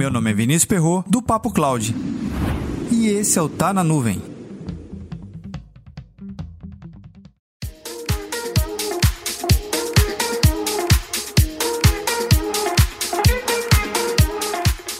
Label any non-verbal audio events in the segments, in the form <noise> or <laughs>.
Meu nome é Vinícius Perro do Papo Cloud. E esse é o Tá na Nuvem.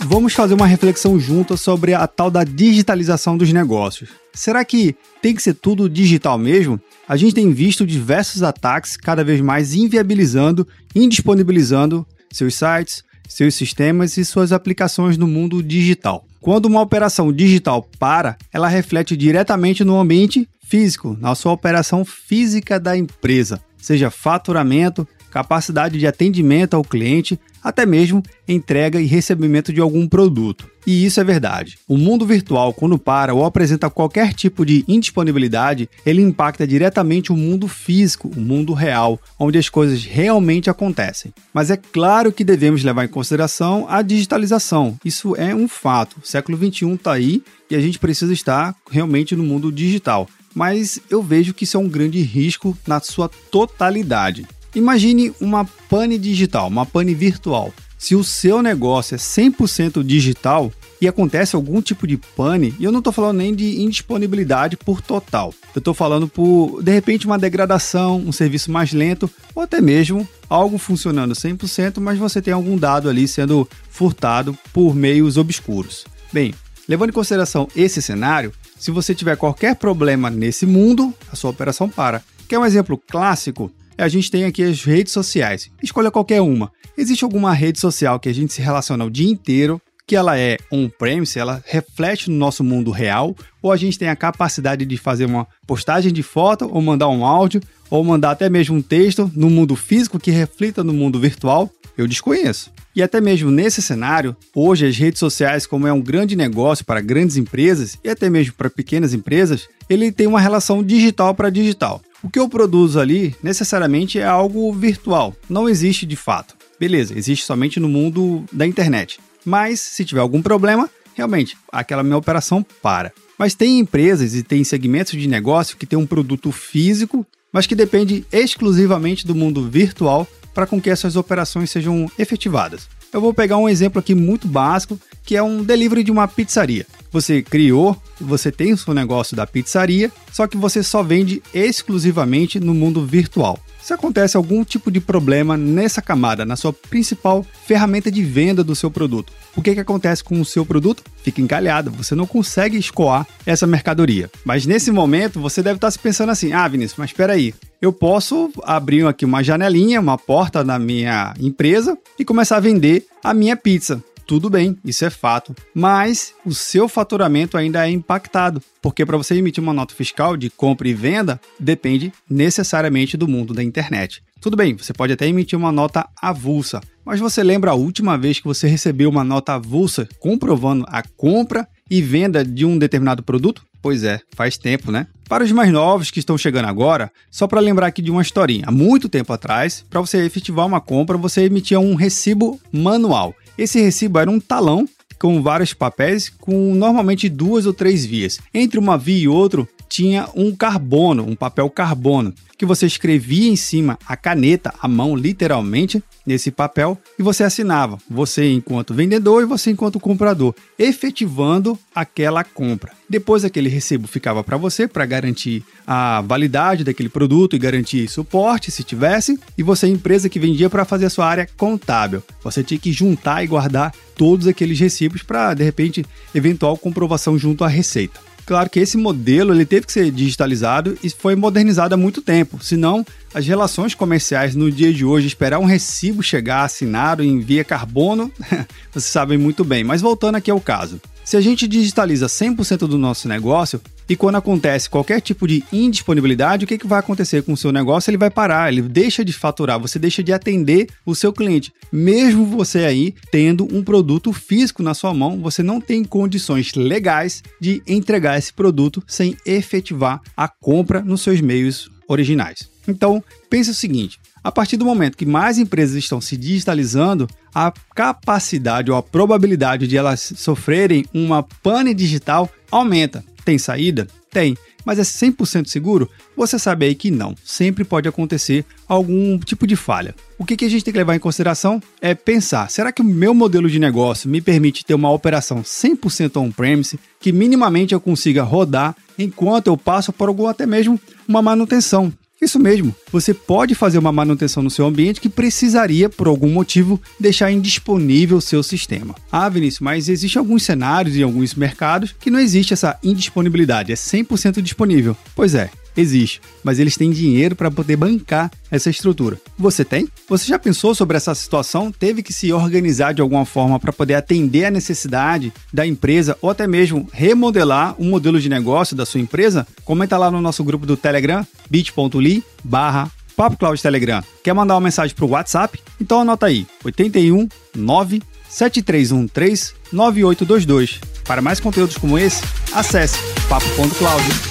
Vamos fazer uma reflexão junta sobre a tal da digitalização dos negócios. Será que tem que ser tudo digital mesmo? A gente tem visto diversos ataques cada vez mais inviabilizando, indisponibilizando seus sites, seus sistemas e suas aplicações no mundo digital. Quando uma operação digital para, ela reflete diretamente no ambiente físico, na sua operação física da empresa, seja faturamento, capacidade de atendimento ao cliente, até mesmo entrega e recebimento de algum produto. E isso é verdade. O mundo virtual, quando para ou apresenta qualquer tipo de indisponibilidade, ele impacta diretamente o mundo físico, o mundo real, onde as coisas realmente acontecem. Mas é claro que devemos levar em consideração a digitalização. Isso é um fato. O século XXI está aí e a gente precisa estar realmente no mundo digital. Mas eu vejo que isso é um grande risco na sua totalidade. Imagine uma pane digital, uma pane virtual. Se o seu negócio é 100% digital e acontece algum tipo de pane, e eu não estou falando nem de indisponibilidade por total, eu estou falando por, de repente, uma degradação, um serviço mais lento, ou até mesmo algo funcionando 100%, mas você tem algum dado ali sendo furtado por meios obscuros. Bem, levando em consideração esse cenário, se você tiver qualquer problema nesse mundo, a sua operação para. Quer um exemplo clássico? A gente tem aqui as redes sociais. Escolha qualquer uma. Existe alguma rede social que a gente se relaciona o dia inteiro, que ela é on-premise, ela reflete no nosso mundo real, ou a gente tem a capacidade de fazer uma postagem de foto, ou mandar um áudio, ou mandar até mesmo um texto no mundo físico que reflita no mundo virtual? Eu desconheço. E até mesmo nesse cenário, hoje as redes sociais, como é um grande negócio para grandes empresas e até mesmo para pequenas empresas, ele tem uma relação digital para digital. O que eu produzo ali necessariamente é algo virtual, não existe de fato. Beleza, existe somente no mundo da internet. Mas se tiver algum problema, realmente aquela minha operação para. Mas tem empresas e tem segmentos de negócio que tem um produto físico, mas que depende exclusivamente do mundo virtual para com que essas operações sejam efetivadas. Eu vou pegar um exemplo aqui muito básico, que é um delivery de uma pizzaria. Você criou, você tem o seu negócio da pizzaria, só que você só vende exclusivamente no mundo virtual. Se acontece algum tipo de problema nessa camada, na sua principal ferramenta de venda do seu produto, o que, que acontece com o seu produto? Fica encalhado, você não consegue escoar essa mercadoria. Mas nesse momento você deve estar se pensando assim: ah, Vinícius, mas espera aí, eu posso abrir aqui uma janelinha, uma porta na minha empresa e começar a vender a minha pizza tudo bem, isso é fato. Mas o seu faturamento ainda é impactado, porque para você emitir uma nota fiscal de compra e venda, depende necessariamente do mundo da internet. Tudo bem, você pode até emitir uma nota avulsa, mas você lembra a última vez que você recebeu uma nota avulsa comprovando a compra e venda de um determinado produto? Pois é, faz tempo, né? Para os mais novos que estão chegando agora, só para lembrar aqui de uma historinha. Há muito tempo atrás, para você efetivar uma compra, você emitia um recibo manual. Esse recibo era um talão com vários papéis, com normalmente duas ou três vias. Entre uma via e outra tinha um carbono, um papel carbono, que você escrevia em cima a caneta, a mão, literalmente, nesse papel e você assinava. Você enquanto vendedor e você enquanto comprador, efetivando aquela compra. Depois aquele recibo ficava para você para garantir a validade daquele produto e garantir suporte se tivesse, e você empresa que vendia para fazer a sua área contábil. Você tinha que juntar e guardar todos aqueles recibos para de repente eventual comprovação junto à receita. Claro que esse modelo ele teve que ser digitalizado e foi modernizado há muito tempo, senão as relações comerciais no dia de hoje, esperar um recibo chegar assinado em via carbono, <laughs> vocês sabem muito bem. Mas voltando aqui ao caso. Se a gente digitaliza 100% do nosso negócio e quando acontece qualquer tipo de indisponibilidade, o que, que vai acontecer com o seu negócio? Ele vai parar, ele deixa de faturar, você deixa de atender o seu cliente. Mesmo você aí tendo um produto físico na sua mão, você não tem condições legais de entregar esse produto sem efetivar a compra nos seus meios originais. Então, pense o seguinte: a partir do momento que mais empresas estão se digitalizando, a capacidade ou a probabilidade de elas sofrerem uma pane digital aumenta. Tem saída? Tem. Mas é 100% seguro? Você sabe aí que não. Sempre pode acontecer algum tipo de falha. O que, a gente tem que levar em consideração é pensar: será que o meu modelo de negócio me permite ter uma operação 100% on-premise, que minimamente eu consiga rodar enquanto eu passo por algum até mesmo uma manutenção? Isso mesmo, você pode fazer uma manutenção no seu ambiente que precisaria, por algum motivo, deixar indisponível o seu sistema. Ah, Vinícius, mas existem alguns cenários e alguns mercados que não existe essa indisponibilidade, é 100% disponível. Pois é, existe, mas eles têm dinheiro para poder bancar essa estrutura. Você tem? Você já pensou sobre essa situação? Teve que se organizar de alguma forma para poder atender a necessidade da empresa ou até mesmo remodelar o um modelo de negócio da sua empresa? Comenta lá no nosso grupo do Telegram, bit.ly barra Telegram. Quer mandar uma mensagem para o WhatsApp? Então anota aí, 81 9 7313 9822. Para mais conteúdos como esse, acesse papo.cloud.